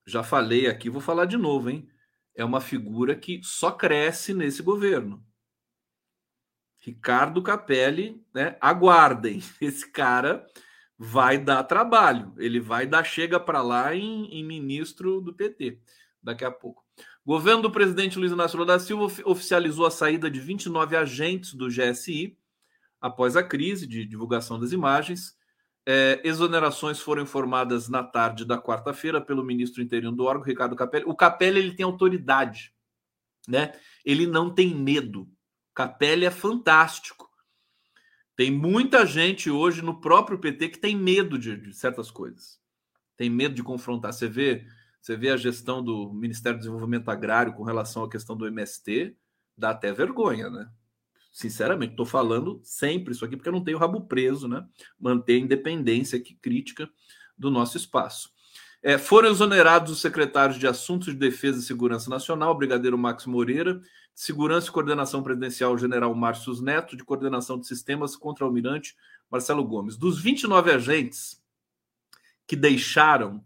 A: já falei aqui, vou falar de novo, hein? É uma figura que só cresce nesse governo. Ricardo Capelli, né? Aguardem, [LAUGHS] esse cara vai dar trabalho. Ele vai dar chega para lá em, em, ministro do PT daqui a pouco. O governo do presidente Luiz Inácio Lula da Silva oficializou a saída de 29 agentes do GSI após a crise de divulgação das imagens. É, exonerações foram informadas na tarde da quarta-feira pelo ministro interino do órgão, Ricardo Capelli. O Capelli ele tem autoridade, né? Ele não tem medo. Capelli é fantástico. Tem muita gente hoje no próprio PT que tem medo de, de certas coisas. Tem medo de confrontar. Você vê, você vê a gestão do Ministério do Desenvolvimento Agrário com relação à questão do MST, dá até vergonha, né? Sinceramente, estou falando sempre isso aqui porque eu não tenho rabo preso, né? Manter a independência aqui crítica do nosso espaço. É, foram exonerados os secretários de Assuntos de Defesa e Segurança Nacional, Brigadeiro Max Moreira, de Segurança e Coordenação Presidencial, General Márcio Neto, de Coordenação de Sistemas, Contra-Almirante Marcelo Gomes. Dos 29 agentes que deixaram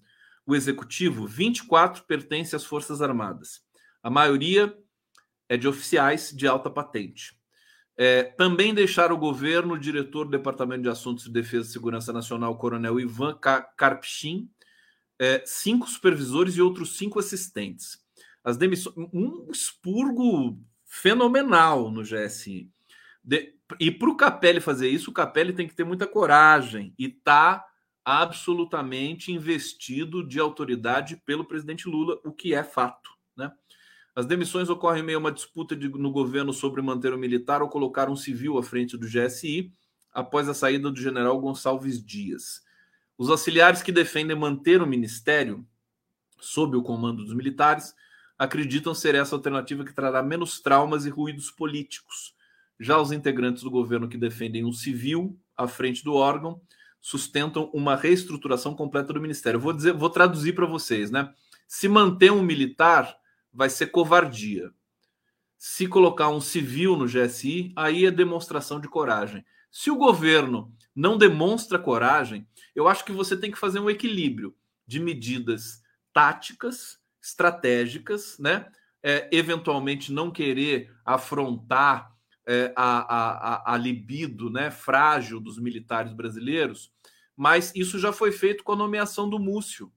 A: o Executivo, 24 pertencem às Forças Armadas. A maioria é de oficiais de alta patente. É, também deixaram o governo o diretor do Departamento de Assuntos de Defesa e Segurança Nacional, Coronel Ivan Karpchin, é, cinco supervisores e outros cinco assistentes. As demissões, um expurgo fenomenal no GSI. De, e para o Capelli fazer isso, o Capelli tem que ter muita coragem e tá absolutamente investido de autoridade pelo presidente Lula, o que é fato, né? As demissões ocorrem em meio a uma disputa de, no governo sobre manter o militar ou colocar um civil à frente do GSI, após a saída do general Gonçalves Dias. Os auxiliares que defendem manter o ministério sob o comando dos militares acreditam ser essa alternativa que trará menos traumas e ruídos políticos. Já os integrantes do governo que defendem um civil à frente do órgão sustentam uma reestruturação completa do ministério. Vou dizer, vou traduzir para vocês, né? Se manter um militar vai ser covardia. Se colocar um civil no GSI, aí é demonstração de coragem. Se o governo não demonstra coragem, eu acho que você tem que fazer um equilíbrio de medidas táticas, estratégicas, né? É, eventualmente não querer afrontar é, a, a, a libido né, frágil dos militares brasileiros, mas isso já foi feito com a nomeação do Múcio.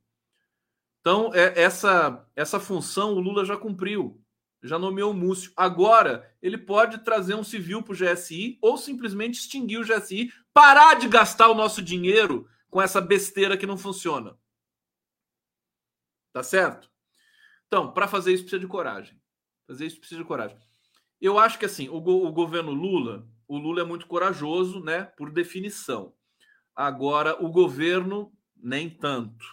A: Então, é, essa, essa função o Lula já cumpriu, já nomeou o Múcio. Agora, ele pode trazer um civil para o GSI ou simplesmente extinguir o GSI, parar de gastar o nosso dinheiro com essa besteira que não funciona. Tá certo? Então, para fazer isso precisa de coragem. Fazer isso precisa de coragem. Eu acho que assim, o, go o governo Lula, o Lula é muito corajoso, né? Por definição. Agora, o governo, nem tanto.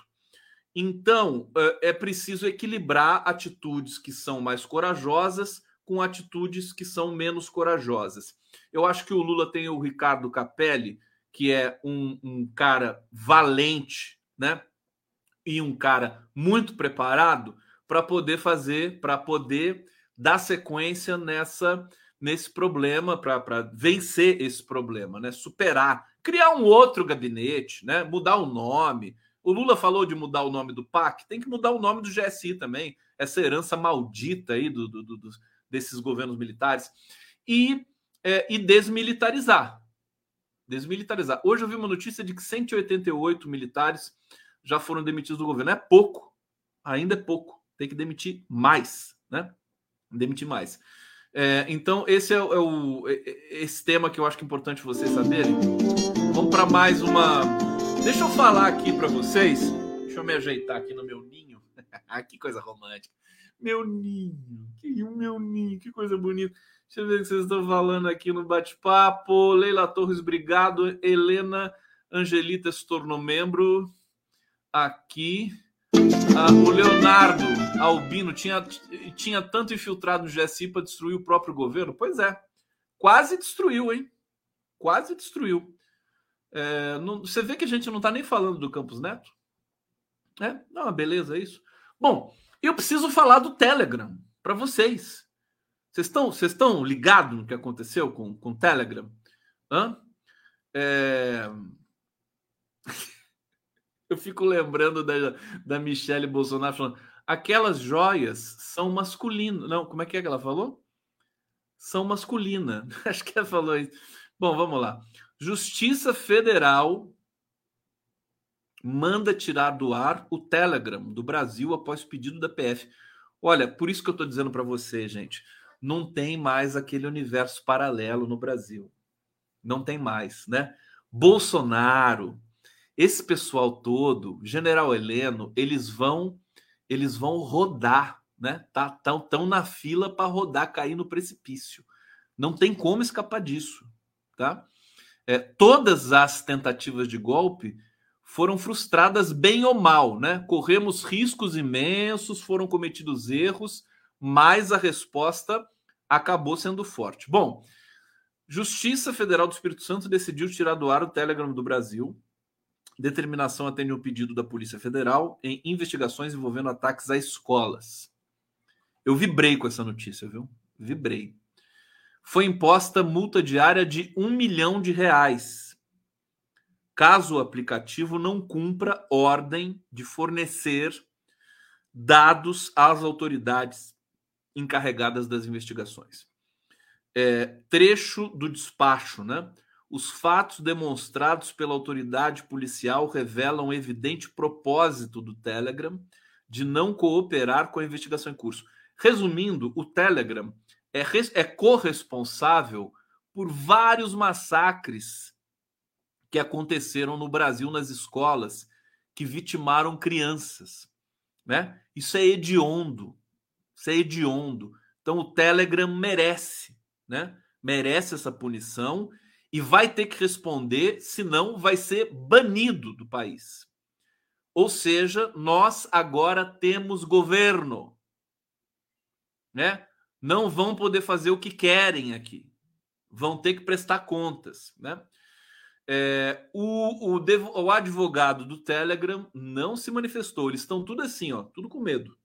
A: Então, é preciso equilibrar atitudes que são mais corajosas com atitudes que são menos corajosas. Eu acho que o Lula tem o Ricardo Capelli, que é um, um cara valente, né? E um cara muito preparado para poder fazer, para poder dar sequência nessa nesse problema, para vencer esse problema, né? Superar, criar um outro gabinete, né? Mudar o nome o Lula falou de mudar o nome do PAC, tem que mudar o nome do GSI também, essa herança maldita aí do, do, do, desses governos militares, e, é, e desmilitarizar. Desmilitarizar. Hoje eu vi uma notícia de que 188 militares já foram demitidos do governo. É pouco, ainda é pouco. Tem que demitir mais, né? Demitir mais. É, então, esse é, é, o, é, é esse tema que eu acho que é importante vocês saberem. Vamos para mais uma Deixa eu falar aqui para vocês. Deixa eu me ajeitar aqui no meu ninho. [LAUGHS] que coisa romântica. Meu ninho. Que meu ninho. Que coisa bonita. Deixa eu ver o que vocês estão falando aqui no bate-papo. Leila Torres, obrigado. Helena Angelita se tornou membro aqui. Ah, o Leonardo Albino tinha, tinha tanto infiltrado no GSI para destruir o próprio governo? Pois é. Quase destruiu, hein? Quase destruiu. É, não, você vê que a gente não está nem falando do Campos Neto? É, não, beleza, é isso. Bom, eu preciso falar do Telegram para vocês. Vocês estão, vocês estão ligados no que aconteceu com, com o Telegram? Hã? É... [LAUGHS] eu fico lembrando da, da Michelle Bolsonaro falando aquelas joias são masculinas. Não, como é que é que ela falou? são masculinas. [LAUGHS] Acho que ela falou isso. Bom, vamos lá. Justiça Federal manda tirar do ar o Telegram do Brasil após pedido da PF. Olha, por isso que eu estou dizendo para você, gente, não tem mais aquele universo paralelo no Brasil. Não tem mais, né? Bolsonaro, esse pessoal todo, General Heleno, eles vão eles vão rodar, né? Tá tão, tão na fila para rodar, cair no precipício. Não tem como escapar disso, tá? É, todas as tentativas de golpe foram frustradas bem ou mal, né? Corremos riscos imensos, foram cometidos erros, mas a resposta acabou sendo forte. Bom, Justiça Federal do Espírito Santo decidiu tirar do ar o Telegram do Brasil. Determinação atende o pedido da Polícia Federal em investigações envolvendo ataques a escolas. Eu vibrei com essa notícia, viu? Vibrei. Foi imposta multa diária de um milhão de reais caso o aplicativo não cumpra ordem de fornecer dados às autoridades encarregadas das investigações. É, trecho do despacho, né? Os fatos demonstrados pela autoridade policial revelam evidente propósito do Telegram de não cooperar com a investigação em curso. Resumindo, o Telegram é, é corresponsável por vários massacres que aconteceram no Brasil nas escolas que vitimaram crianças, né? Isso é hediondo, isso é hediondo. Então o Telegram merece, né? Merece essa punição e vai ter que responder, senão vai ser banido do país. Ou seja, nós agora temos governo, né? Não vão poder fazer o que querem aqui. Vão ter que prestar contas, né? É, o, o, o, advogado do Telegram não se manifestou. Eles estão tudo assim, ó, tudo com medo.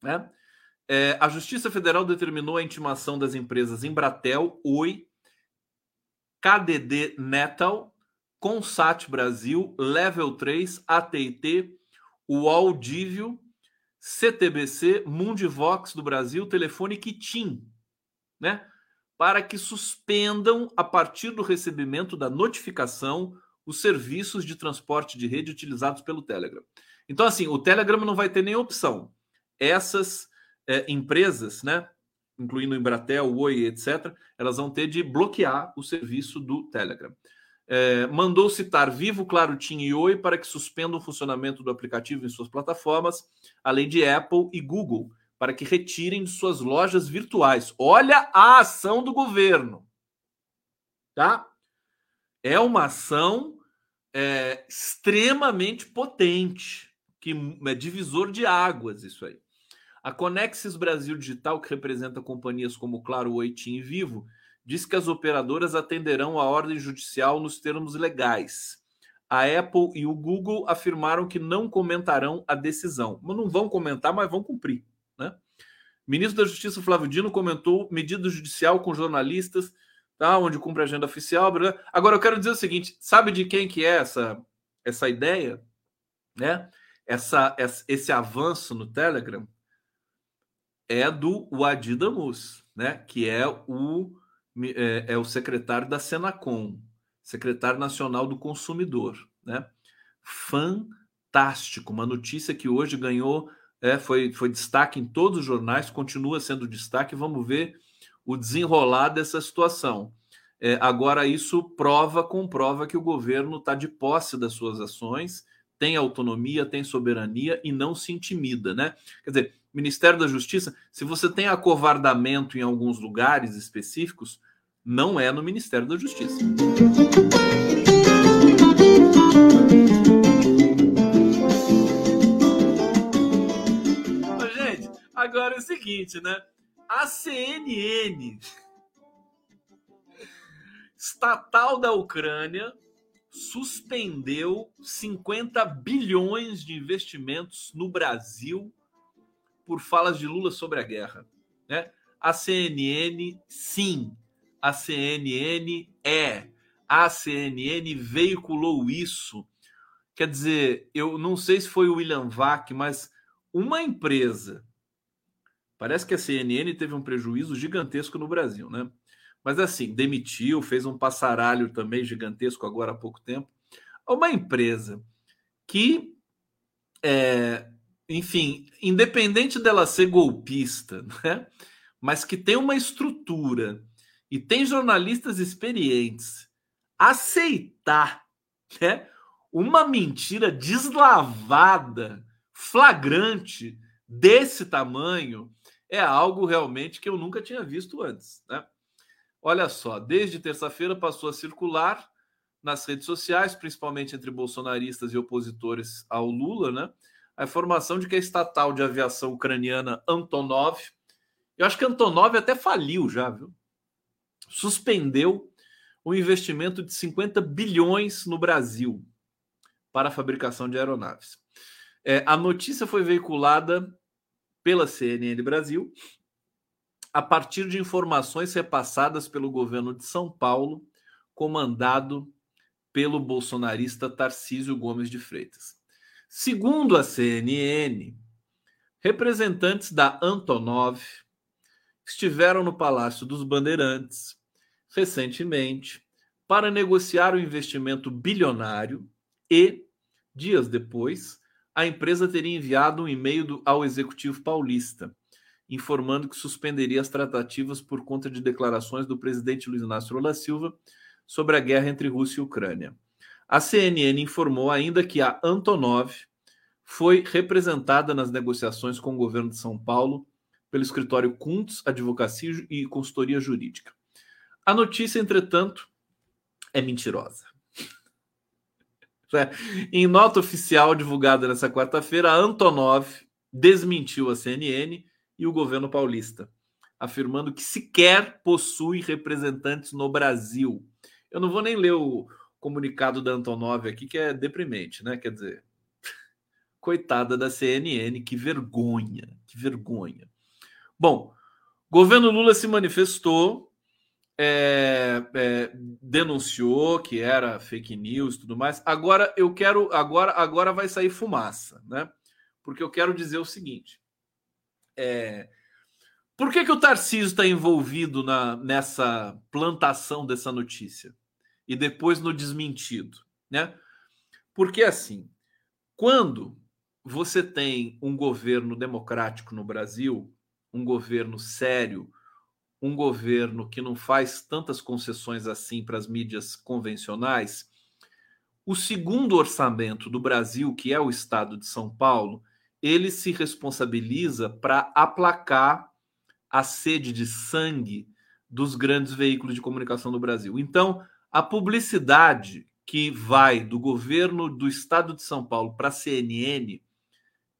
A: Né? É, a Justiça Federal determinou a intimação das empresas Embratel, Oi, KDD Netal, Consat Brasil, Level 3, AT&T, UOL Divio, CTBC, Mundivox do Brasil, Telefone Kitim, né? para que suspendam, a partir do recebimento da notificação, os serviços de transporte de rede utilizados pelo Telegram. Então, assim, o Telegram não vai ter nem opção. Essas é, empresas, né, incluindo o Embratel, Oi, etc., elas vão ter de bloquear o serviço do Telegram. É, mandou citar Vivo, Claro, TIM e Oi para que suspendam o funcionamento do aplicativo em suas plataformas, além de Apple e Google, para que retirem de suas lojas virtuais. Olha a ação do governo, tá? É uma ação é, extremamente potente, que é divisor de águas isso aí. A Conexis Brasil Digital, que representa companhias como Claro, Oitim e Vivo, diz que as operadoras atenderão a ordem judicial nos termos legais. A Apple e o Google afirmaram que não comentarão a decisão. Mas não vão comentar, mas vão cumprir. Né? Ministro da Justiça Flávio Dino comentou medida judicial com jornalistas, tá? onde cumpre a agenda oficial. Agora eu quero dizer o seguinte: sabe de quem que é essa, essa ideia? Né? Essa, esse avanço no Telegram é do Wadi Damus, né? que é o, é, é o secretário da Senacom, secretário nacional do consumidor. Né? Fantástico, uma notícia que hoje ganhou é, foi, foi destaque em todos os jornais, continua sendo destaque. Vamos ver o desenrolar dessa situação. É, agora, isso prova, comprova que o governo está de posse das suas ações, tem autonomia, tem soberania e não se intimida, né? Quer dizer, Ministério da Justiça, se você tem acovardamento em alguns lugares específicos, não é no Ministério da Justiça. Agora é o seguinte, né? A CNN, estatal da Ucrânia, suspendeu 50 bilhões de investimentos no Brasil por falas de Lula sobre a guerra. Né? A CNN, sim. A CNN é. A CNN veiculou isso. Quer dizer, eu não sei se foi o William Vac, mas uma empresa Parece que a CNN teve um prejuízo gigantesco no Brasil, né? Mas assim, demitiu, fez um passaralho também gigantesco agora há pouco tempo. Uma empresa que, é, enfim, independente dela ser golpista, [LAUGHS] né? mas que tem uma estrutura e tem jornalistas experientes, aceitar né? uma mentira deslavada, flagrante desse tamanho é algo realmente que eu nunca tinha visto antes. Né? Olha só, desde terça-feira passou a circular nas redes sociais, principalmente entre bolsonaristas e opositores ao Lula, né? A informação de que a estatal de aviação ucraniana Antonov, eu acho que Antonov até faliu já, viu? Suspendeu o investimento de 50 bilhões no Brasil para a fabricação de aeronaves. É, a notícia foi veiculada pela CNN Brasil a partir de informações repassadas pelo governo de São Paulo, comandado pelo bolsonarista Tarcísio Gomes de Freitas. Segundo a CNN, representantes da Antonov estiveram no Palácio dos Bandeirantes recentemente para negociar o investimento bilionário e, dias depois, a empresa teria enviado um e-mail ao executivo paulista informando que suspenderia as tratativas por conta de declarações do presidente Luiz Inácio Lula Silva sobre a guerra entre Rússia e Ucrânia. A CNN informou ainda que a Antonov foi representada nas negociações com o governo de São Paulo pelo escritório Kuntz Advocacia e Consultoria Jurídica. A notícia, entretanto, é mentirosa. [LAUGHS] É. Em nota oficial divulgada nessa quarta-feira, a Antonov desmentiu a CNN e o governo paulista, afirmando que sequer possui representantes no Brasil. Eu não vou nem ler o comunicado da Antonov aqui, que é deprimente, né? Quer dizer, [LAUGHS] coitada da CNN, que vergonha, que vergonha. Bom, governo Lula se manifestou é, é, denunciou que era fake news tudo mais. Agora eu quero, agora, agora vai sair fumaça, né? Porque eu quero dizer o seguinte: é, por que, que o Tarcísio está envolvido na, nessa plantação dessa notícia e depois no desmentido, né? Porque assim, quando você tem um governo democrático no Brasil, um governo sério, um governo que não faz tantas concessões assim para as mídias convencionais, o segundo orçamento do Brasil, que é o estado de São Paulo, ele se responsabiliza para aplacar a sede de sangue dos grandes veículos de comunicação do Brasil. Então, a publicidade que vai do governo do estado de São Paulo para a CNN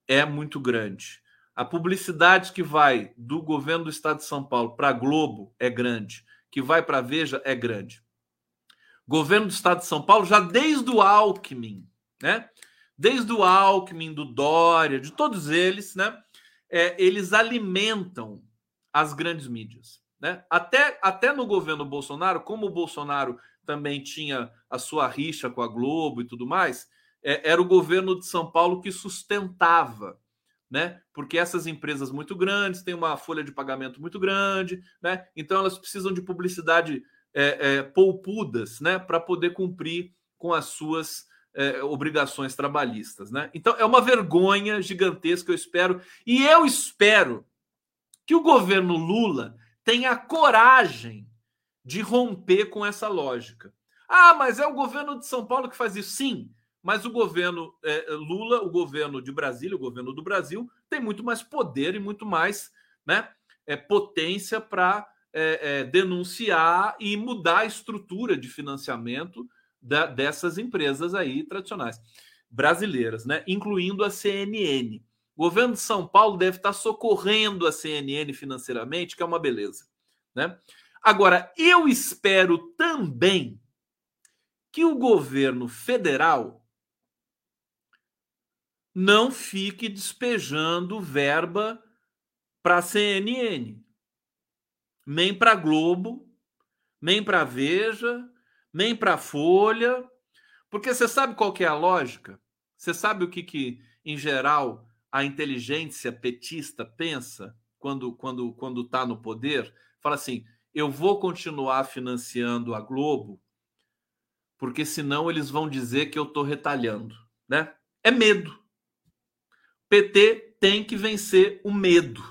A: é muito grande. A publicidade que vai do governo do estado de São Paulo para a Globo é grande, que vai para a Veja é grande. Governo do estado de São Paulo, já desde o Alckmin, né? Desde o Alckmin, do Dória, de todos eles, né? É, eles alimentam as grandes mídias. Né? Até, até no governo Bolsonaro, como o Bolsonaro também tinha a sua rixa com a Globo e tudo mais, é, era o governo de São Paulo que sustentava né? Porque essas empresas muito grandes têm uma folha de pagamento muito grande, né? Então elas precisam de publicidade é, é, poupudas, né? Para poder cumprir com as suas é, obrigações trabalhistas, né? Então é uma vergonha gigantesca, eu espero, e eu espero que o governo Lula tenha coragem de romper com essa lógica. Ah, mas é o governo de São Paulo que faz isso. Sim, mas o governo é, Lula, o governo de Brasília, o governo do Brasil, tem muito mais poder e muito mais né, é, potência para é, é, denunciar e mudar a estrutura de financiamento da, dessas empresas aí tradicionais brasileiras, né, incluindo a CNN. O governo de São Paulo deve estar socorrendo a CNN financeiramente, que é uma beleza. Né? Agora, eu espero também que o governo federal não fique despejando verba para a CNN, nem para Globo, nem para Veja, nem para Folha, porque você sabe qual que é a lógica? Você sabe o que, que em geral, a inteligência petista pensa quando quando quando está no poder, fala assim: eu vou continuar financiando a Globo, porque senão eles vão dizer que eu estou retalhando, né? É medo. PT tem que vencer o medo,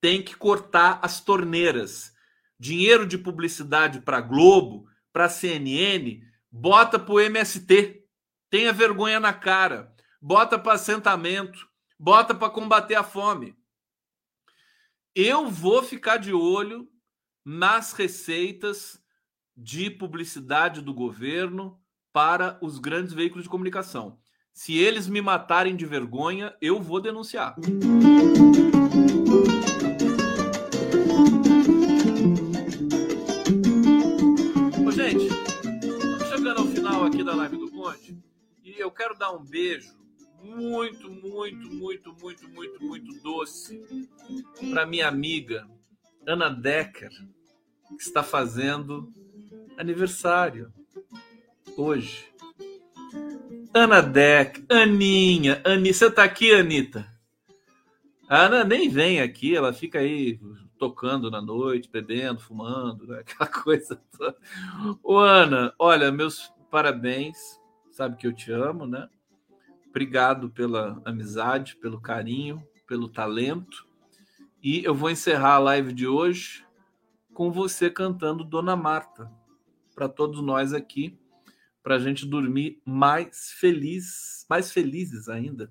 A: tem que cortar as torneiras. Dinheiro de publicidade para Globo, para CNN, bota para o MST. Tenha vergonha na cara. Bota para assentamento. Bota para combater a fome. Eu vou ficar de olho nas receitas de publicidade do governo para os grandes veículos de comunicação. Se eles me matarem de vergonha, eu vou denunciar. Eu quero dar um beijo muito, muito, muito, muito, muito, muito doce para minha amiga Ana Decker, que está fazendo aniversário hoje. Ana Deck, Aninha, Ani, você tá aqui, Anitta? A Ana nem vem aqui, ela fica aí tocando na noite, bebendo, fumando, né? [LAUGHS] aquela coisa toda. Ô, Ana, olha, meus parabéns, sabe que eu te amo, né? Obrigado pela amizade, pelo carinho, pelo talento. E eu vou encerrar a live de hoje com você cantando Dona Marta, para todos nós aqui, para a gente dormir mais feliz, mais felizes ainda,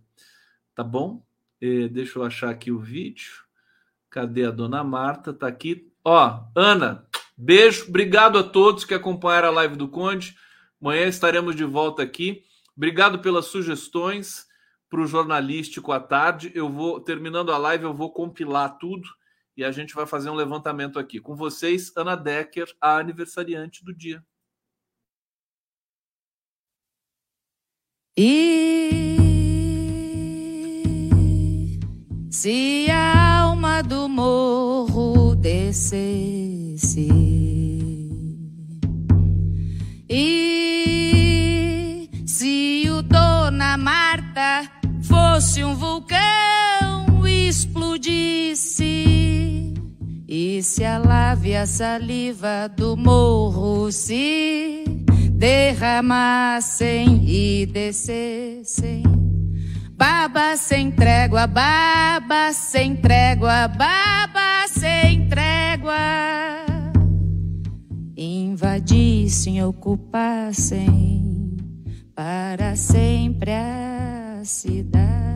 A: tá bom? E deixa eu achar aqui o vídeo. Cadê a Dona Marta? Tá aqui. Ó, Ana, beijo, obrigado a todos que acompanharam a live do Conde. Amanhã estaremos de volta aqui. Obrigado pelas sugestões para o jornalístico à tarde. Eu vou, terminando a live, eu vou compilar tudo e a gente vai fazer um levantamento aqui. Com vocês, Ana Decker, a aniversariante do dia.
G: E se a alma do morro descesse lave a saliva do morro se derramassem e descessem. Baba sem trégua, baba sem trégua, baba sem trégua. Invadissem, ocupassem para sempre a cidade.